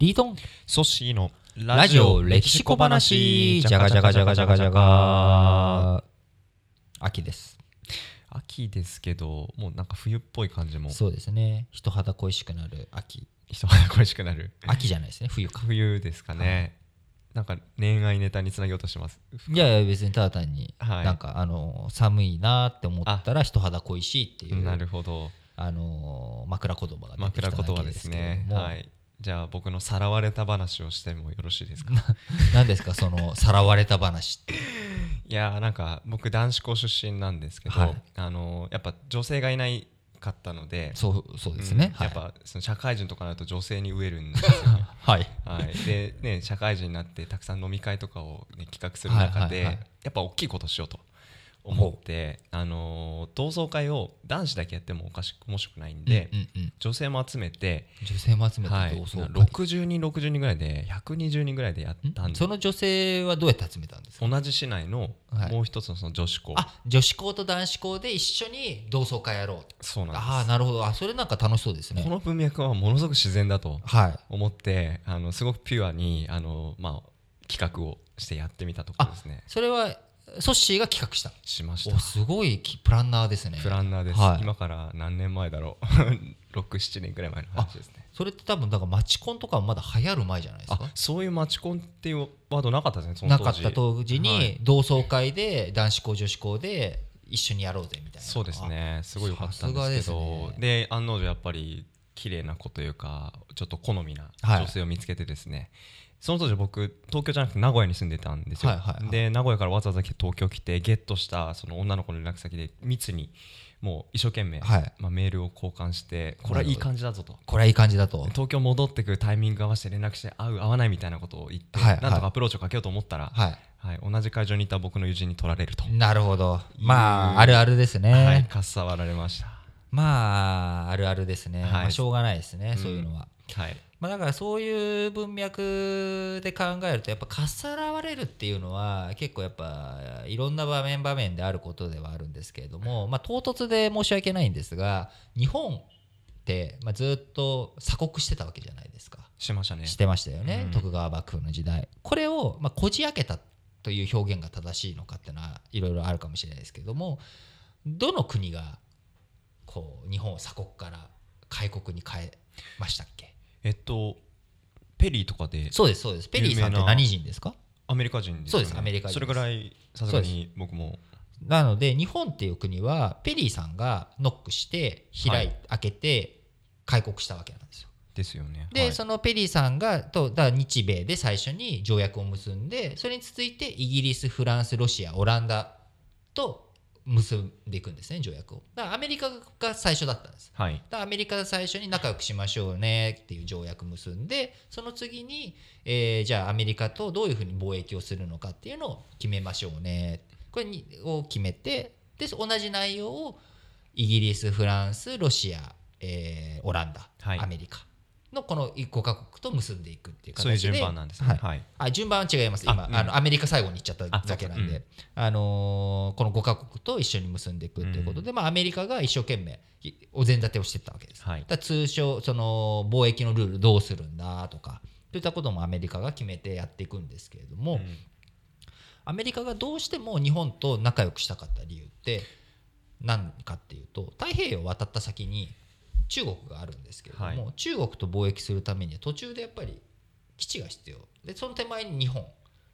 リートン。ソッシーのラジオ歴史小話。じゃがじゃがじゃがじゃがじゃが秋です。秋ですけどもうなんか冬っぽい感じも。そうですね。人肌恋しくなる秋。人が恋しくなる。秋じゃないですね。冬か。冬ですかね、なんか恋愛ネタにつなげようとしてます？いやいや別にただ単に、はい。なんかあの寒いなって思ったら人肌恋しいっていうなるほど。あの枕言葉が出てき枕ただけですすけども、はいじゃあ僕のさらわれた話をしてもよろしいですか？何ですか？そのさらわれた話って。いやーなんか僕男子校出身なんですけど、はい。あのーやっぱ女性がいないかったのでそうそうですね、うんやっぱその社会人とかになると女性に飢えるんですよ。ね はい。はい、で、ね、社会人になってたくさん飲み会とかを、ね、企画する中で、やっぱ大きいことしようと思って、あのー同窓会を男子だけやってもおかしく面白くないんで、うんうんうん。女性も集めて、女性も集めてはい、同窓会、60人60人ぐらいで120人ぐらいでやったんでその女性はどうやって集めたんですか？同じ市内のはい。もう一つのその女子校、あ女子校と男子校で一緒に同窓会やろうそうなんです。ああなるほど。あそれなんか楽しそうですね。この文脈はものすごく自然だとはい。思ってあのすごくピュアにあの、まあ、企画をしてやってみたところですね。それはソッシーが企画した。しました。おすごいきプランナーですね。プランナーです、はい。今から何年前だろう。67年くらい前の話ですね。それって多分だからマチコンとかはまだ流行る前じゃないですか？あそういうマチコンっていうワードなかったですねなかった当時はにい。同窓会で男子校女子校で一緒にやろうぜみたいな。そうですね。すごい良かったんですけど。ね。で案の定やっぱり綺麗な子というかちょっと好みなはい。女性を見つけてですね、その当時僕東京じゃなくて名古屋に住んでたんですよ、はいはいはい。で名古屋からわざわざ東京来てゲットしたその女の子の連絡先で密にもう一生懸命、はい。まあ、メールを交換してこれはいい感じだぞと。これはいい感じだと。東京戻ってくるタイミング合わせて連絡して会う会わないみたいなことを言って、はいはい。なんとかアプローチをかけようと思ったら、はい。はい同じ会場にいた僕の友人に取られると、なるほど。まああるあるですね、はい、かっさわられました。まああるあるですね、はい。まあ、しょうがないですね、うん。そういうのは。はいまあ、だからそういう文脈で考えるとやっぱかっさらわれるっていうのは結構やっぱいろんな場面場面であることではあるんですけれども、まあ、唐突で申し訳ないんですが日本って、まあ、ずっと鎖国してたわけじゃないですか。しましたね。してましたよね、うん。徳川幕府の時代。これを、まあ、こじ開けたという表現が正しいのかっていうのはいろいろあるかもしれないですけどもどの国がこう日本を鎖国から開国に変えましたっけ？えっとペリーとかでそうですそうです。ペリーさんって何人ですか？アメリカ人ですそうですアメリカ人それぐらいさすがに僕も。なので日本っていう国はペリーさんがノックして開い、はい。開けて開国したわけなんですよ。ですよね。で、はい。そのペリーさんがとだ日米で最初に条約を結んでそれに続いてイギリスフランスロシアオランダと結んでいくんですね条約を。だからアメリカが最初だったんです。はい。だからアメリカが最初に仲良くしましょうねっていう条約結んでその次に、えーじゃあアメリカとどういうふうに貿易をするのかっていうのを決めましょうね。これにを決めてで同じ内容をイギリスフランスロシア、えーオランダ、はい。アメリカのこの5カ国と結んでいくっていう形で。そういう順番なんですね。はい。はい。あ順番は違います。今あのアメリカ最後に行っちゃったあだけなんで、あのーこの5カ国と一緒に結んでいくっていうことで、まあ、アメリカが一生懸命いお膳立てをしてたわけです。はい。だ通称その貿易のルールどうするんだとかといったこともアメリカが決めてやっていくんですけれども、うん。アメリカがどうしても日本と仲良くしたかった理由って何かっていうと太平洋を渡った先に中国があるんですけれども、はい。中国と貿易するためには途中でやっぱり基地が必要。でその手前に日本。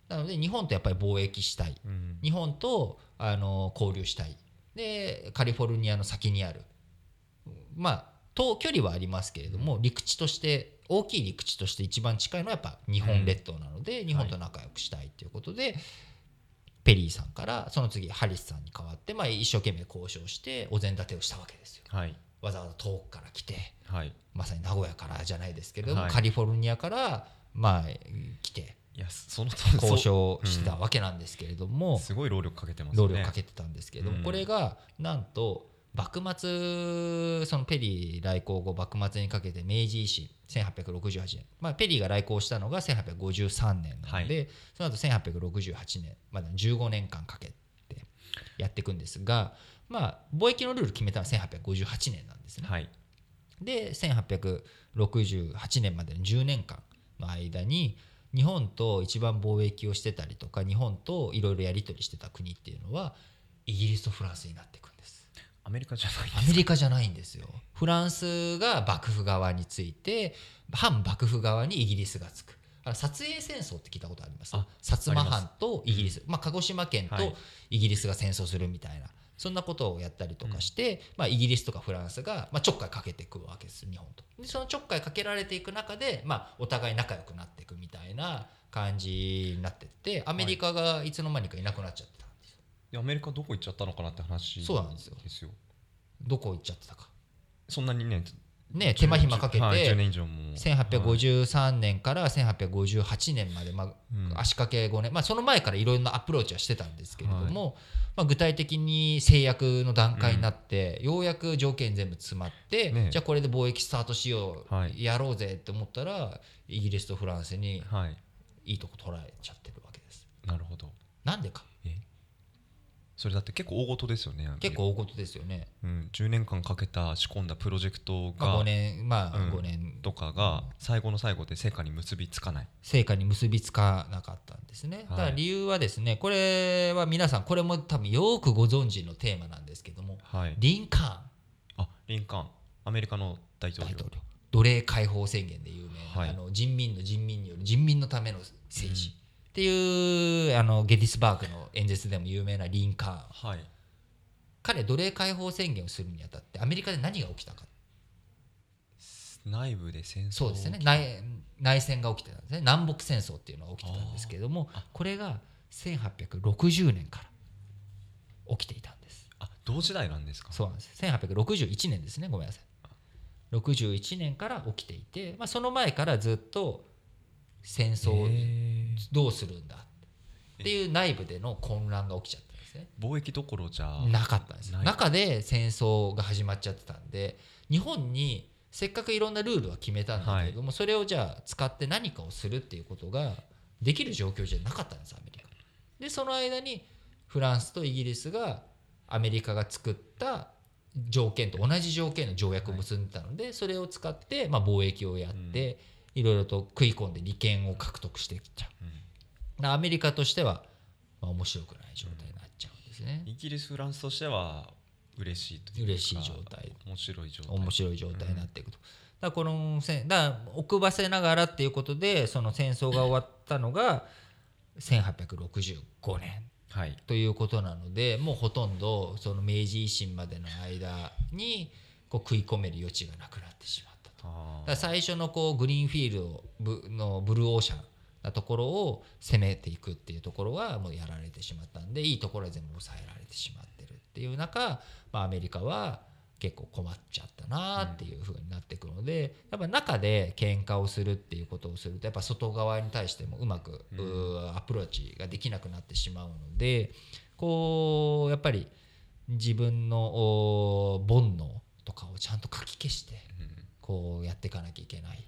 なので日本とやっぱり貿易したい。うん。日本とあの交流したい。でカリフォルニアの先にある。まあ遠距離はありますけれども陸地として大きい陸地として一番近いのはやっぱ日本列島なので、日本と仲良くしたいということで、ペリーさんからその次ハリスさんに代わって、まあ、一生懸命交渉してお膳立てをしたわけですよ。はいわざわざ遠くから来てはい。まさに名古屋からじゃないですけれども、はい。カリフォルニアからまあ来ていやその交渉してたわけなんですけれども、すごい労力かけてますね。力かけてたんですけども、うん。これがなんと幕末そのペリー来航後幕末にかけて明治維新1868年、まあ、ペリーが来航したのが1853年なので、その後1868年までの15年間かけてやっていくんですが、まあ、貿易のルール決めたのは1858年なんですね。はい。で1868年までの10年間の間に日本と一番貿易をしてたりとか日本といろいろやり取りしてた国っていうのはイギリスとフランスになっていくんです。アメリカじゃないアメリカじゃないんですよ。フランスが幕府側について反幕府側にイギリスがつく。あの薩英戦争って聞いたことあります？あ薩摩藩とイギリス、まあ、鹿児島県とはい。イギリスが戦争するみたいな、そんなことをやったりとかして、まあ、イギリスとかフランスが、まあ、ちょっかいかけていくわけです日本と。でそのちょっかいかけられていく中で、まあ、お互い仲良くなっていくみたいな感じになってってアメリカがいつの間にかいなくなっちゃってたんですよ。い。やアメリカどこ行っちゃったのかなって話そうなんですよですよ。どこ行っちゃってたか。そんなにねね手間暇かけて、はい、10年以上も。1853年から1858年まで、まあうん。足掛け5年、まあ、その前からいろんなアプローチはしてたんですけれども、まあ、具体的に制約の段階になって、ようやく条件全部詰まって、ねじゃあこれで貿易スタートしよう、はいやろうぜって思ったらイギリスとフランスにはい。いいとこ取られちゃってるわけです。なるほど。なんでかそれだって結構大事ですよね結構大事ですよね。うん、10年間かけた仕込んだプロジェクトまあ、が5年まあうん5年。とかが最後の最後で成果に結びつかない。成果に結びつかなかったんですね。だから理由はですね、これは皆さん、これも多分よくご存知のテーマなんですけども、はい。リンカーン。あリンカーン。アメリカの大統領奴隷解放宣言で有名な、はい。あの人民の人民による人民のための政治、っていうあのゲディスバーグの演説でも有名なリンカー。ン。はい。彼、奴隷解放宣言をするにあたって、アメリカで何が起きたか。内部で戦争そうですね。内内戦が起きてたんですね。南北戦争っていうのが起きてたんですけれどもこれが1860年から起きていたんです。あ同時代なんですか？そうなんです。1861年ですね。ごめんなさい。61年から起きていて、まあ、その前からずっと戦争どうするんだ？っていう内部での混乱が起きちゃったんですね。貿易どころじゃなかったんです。中で戦争が始まっちゃってたんで日本にせっかくいろんなルールは決めたんだけれども、それをじゃあ使って何かをするっていうことができる状況じゃなかったんですアメリカ。でその間にフランスとイギリスがアメリカが作った条件と同じ条件の条約を結んでたので、それを使ってまあ貿易をやって、いろいろと食い込んで利権を獲得していっちゃう、アメリカとしては、まあ、面白くない状態になっちゃうんですね、イギリスフランスとしては嬉しいというか嬉しい状態。面白い状態。面白い状態になっていくと。だからこの戦だから奥ばせながらっていうことでその戦争が終わったのが1865年はい。ということなのでもうほとんどその明治維新までの間にこう食い込める余地がなくなってしまったと。あだから最初のこうグリーンフィールドブのブルーオーシャンなところを攻めていくっていうところはもうやられてしまったんでいいところは全部抑えられてしまってるっていう中、まあ、アメリカは結構困っちゃったなっていう風になっていくので、やっぱ中で喧嘩をするっていうことをするとやっぱ外側に対してもうまく、アプローチができなくなってしまうのでこうやっぱり自分のお煩悩とかをちゃんとかき消してこうやっていかなきゃいけないっ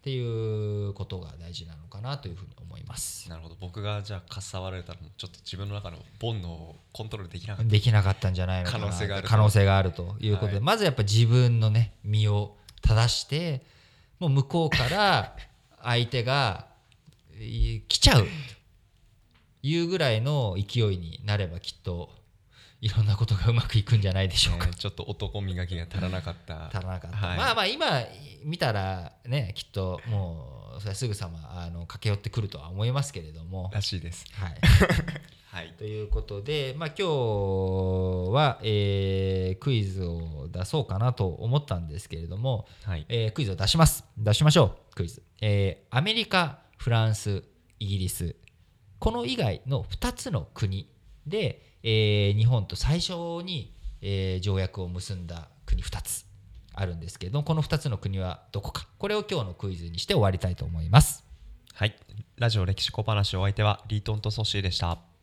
ていうことが大事なのかなというふうに思います。なるほど。僕がじゃあかっさわられたらちょっと自分の中の煩悩をコントロールできなかったできなかったんじゃないのかな可能性があると。可能性があるということで、はい。まずやっぱ自分のね身を正してもう向こうから 相手がい来ちゃうというぐらいの勢いになればきっといろんなことがうまくいくんじゃないでしょうか。ねちょっと男磨きが足らなかった。足らなかった、はい。まあまあ今見たらねきっともうそれはすぐさまあの駆け寄ってくるとは思いますけれども。らしいです。はい、はい。ということで、まあ、今日は、えークイズを出そうかなと思ったんですけれども、はい。えークイズを出します。出しましょうクイズ、えーアメリカフランスイギリス。この以外の2つの国で、えー日本と最初に、えー条約を結んだ国2つあるんですけどこの2つの国はどこか。これを今日のクイズにして終わりたいと思います。はい。ラジオ歴史小話お相手はリートンとソシーでした。